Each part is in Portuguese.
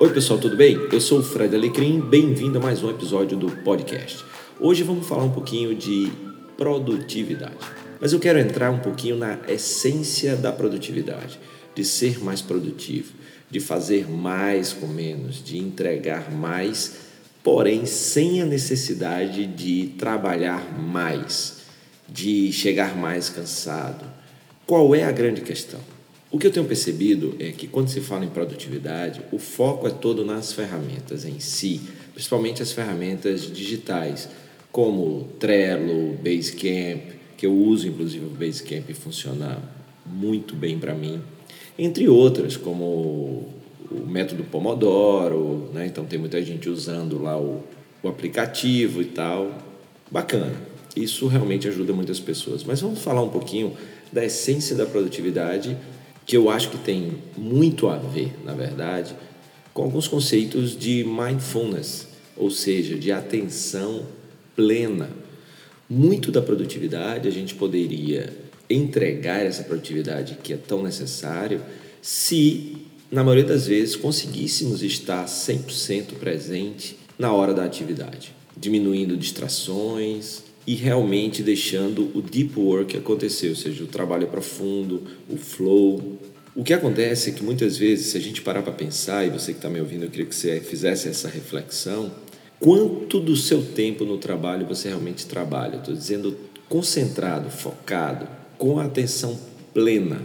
Oi, pessoal, tudo bem? Eu sou o Fred Alecrim, bem-vindo a mais um episódio do podcast. Hoje vamos falar um pouquinho de produtividade. Mas eu quero entrar um pouquinho na essência da produtividade, de ser mais produtivo, de fazer mais com menos, de entregar mais, porém sem a necessidade de trabalhar mais, de chegar mais cansado. Qual é a grande questão? O que eu tenho percebido é que quando se fala em produtividade, o foco é todo nas ferramentas em si, principalmente as ferramentas digitais, como Trello, Basecamp, que eu uso inclusive o Basecamp e funciona muito bem para mim, entre outras, como o método Pomodoro, né? então tem muita gente usando lá o, o aplicativo e tal. Bacana, isso realmente ajuda muitas pessoas. Mas vamos falar um pouquinho da essência da produtividade que eu acho que tem muito a ver, na verdade, com alguns conceitos de mindfulness, ou seja, de atenção plena. Muito da produtividade a gente poderia entregar essa produtividade que é tão necessário se, na maioria das vezes, conseguíssemos estar 100% presente na hora da atividade, diminuindo distrações, e realmente deixando o deep work acontecer, ou seja, o trabalho profundo, o flow. O que acontece é que muitas vezes, se a gente parar para pensar, e você que está me ouvindo, eu queria que você fizesse essa reflexão, quanto do seu tempo no trabalho você realmente trabalha? Estou dizendo concentrado, focado, com atenção plena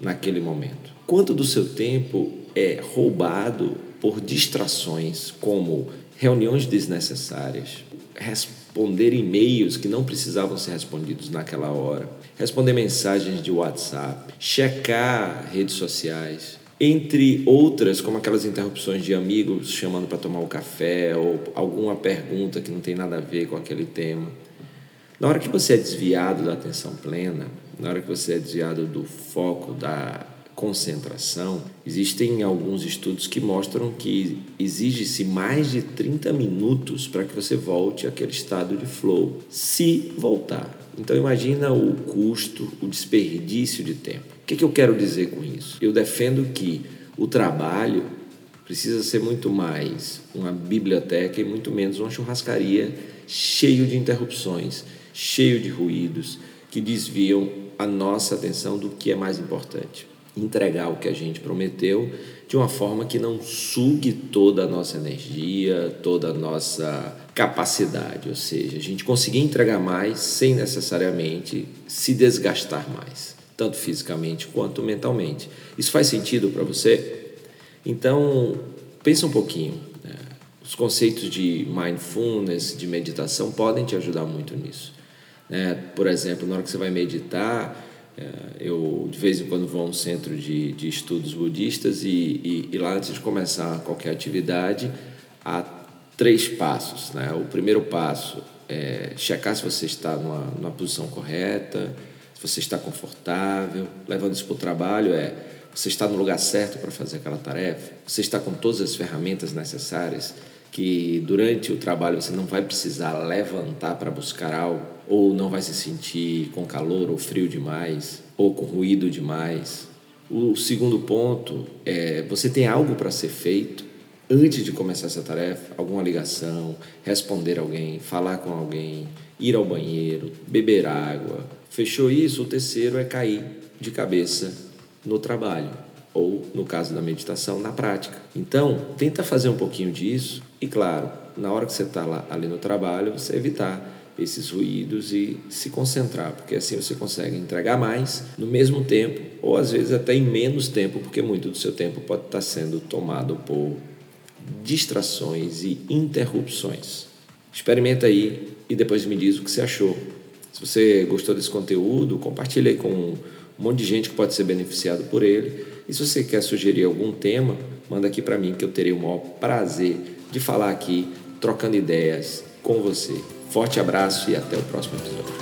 naquele momento. Quanto do seu tempo é roubado por distrações como reuniões desnecessárias, responder e-mails que não precisavam ser respondidos naquela hora, responder mensagens de WhatsApp, checar redes sociais, entre outras, como aquelas interrupções de amigos chamando para tomar um café ou alguma pergunta que não tem nada a ver com aquele tema. Na hora que você é desviado da atenção plena, na hora que você é desviado do foco, da concentração, existem alguns estudos que mostram que exige-se mais de 30 minutos para que você volte àquele estado de flow, se voltar. Então imagina o custo, o desperdício de tempo. O que, que eu quero dizer com isso? Eu defendo que o trabalho precisa ser muito mais uma biblioteca e muito menos uma churrascaria cheio de interrupções, cheio de ruídos que desviam a nossa atenção do que é mais importante entregar o que a gente prometeu de uma forma que não sugue toda a nossa energia, toda a nossa capacidade, ou seja, a gente conseguir entregar mais sem necessariamente se desgastar mais, tanto fisicamente quanto mentalmente. Isso faz sentido para você? Então, pensa um pouquinho. Né? Os conceitos de mindfulness, de meditação, podem te ajudar muito nisso. Né? Por exemplo, na hora que você vai meditar, eu, de vez em quando, vou a um centro de, de estudos budistas e, e, e, lá, antes de começar qualquer atividade, há três passos. Né? O primeiro passo é checar se você está numa, numa posição correta, se você está confortável. Levando isso para o trabalho, é você está no lugar certo para fazer aquela tarefa, você está com todas as ferramentas necessárias que durante o trabalho você não vai precisar levantar para buscar algo, ou não vai se sentir com calor ou frio demais, ou com ruído demais. O segundo ponto é você tem algo para ser feito antes de começar essa tarefa, alguma ligação, responder alguém, falar com alguém, ir ao banheiro, beber água. Fechou isso? O terceiro é cair de cabeça no trabalho ou, no caso da meditação, na prática. Então, tenta fazer um pouquinho disso e, claro, na hora que você está lá ali no trabalho, você evitar esses ruídos e se concentrar, porque assim você consegue entregar mais no mesmo tempo ou às vezes até em menos tempo, porque muito do seu tempo pode estar sendo tomado por distrações e interrupções. Experimenta aí e depois me diz o que você achou. Se você gostou desse conteúdo, compartilhe com um monte de gente que pode ser beneficiado por ele. E se você quer sugerir algum tema, manda aqui para mim que eu terei o maior prazer de falar aqui, trocando ideias com você. Forte abraço e até o próximo episódio.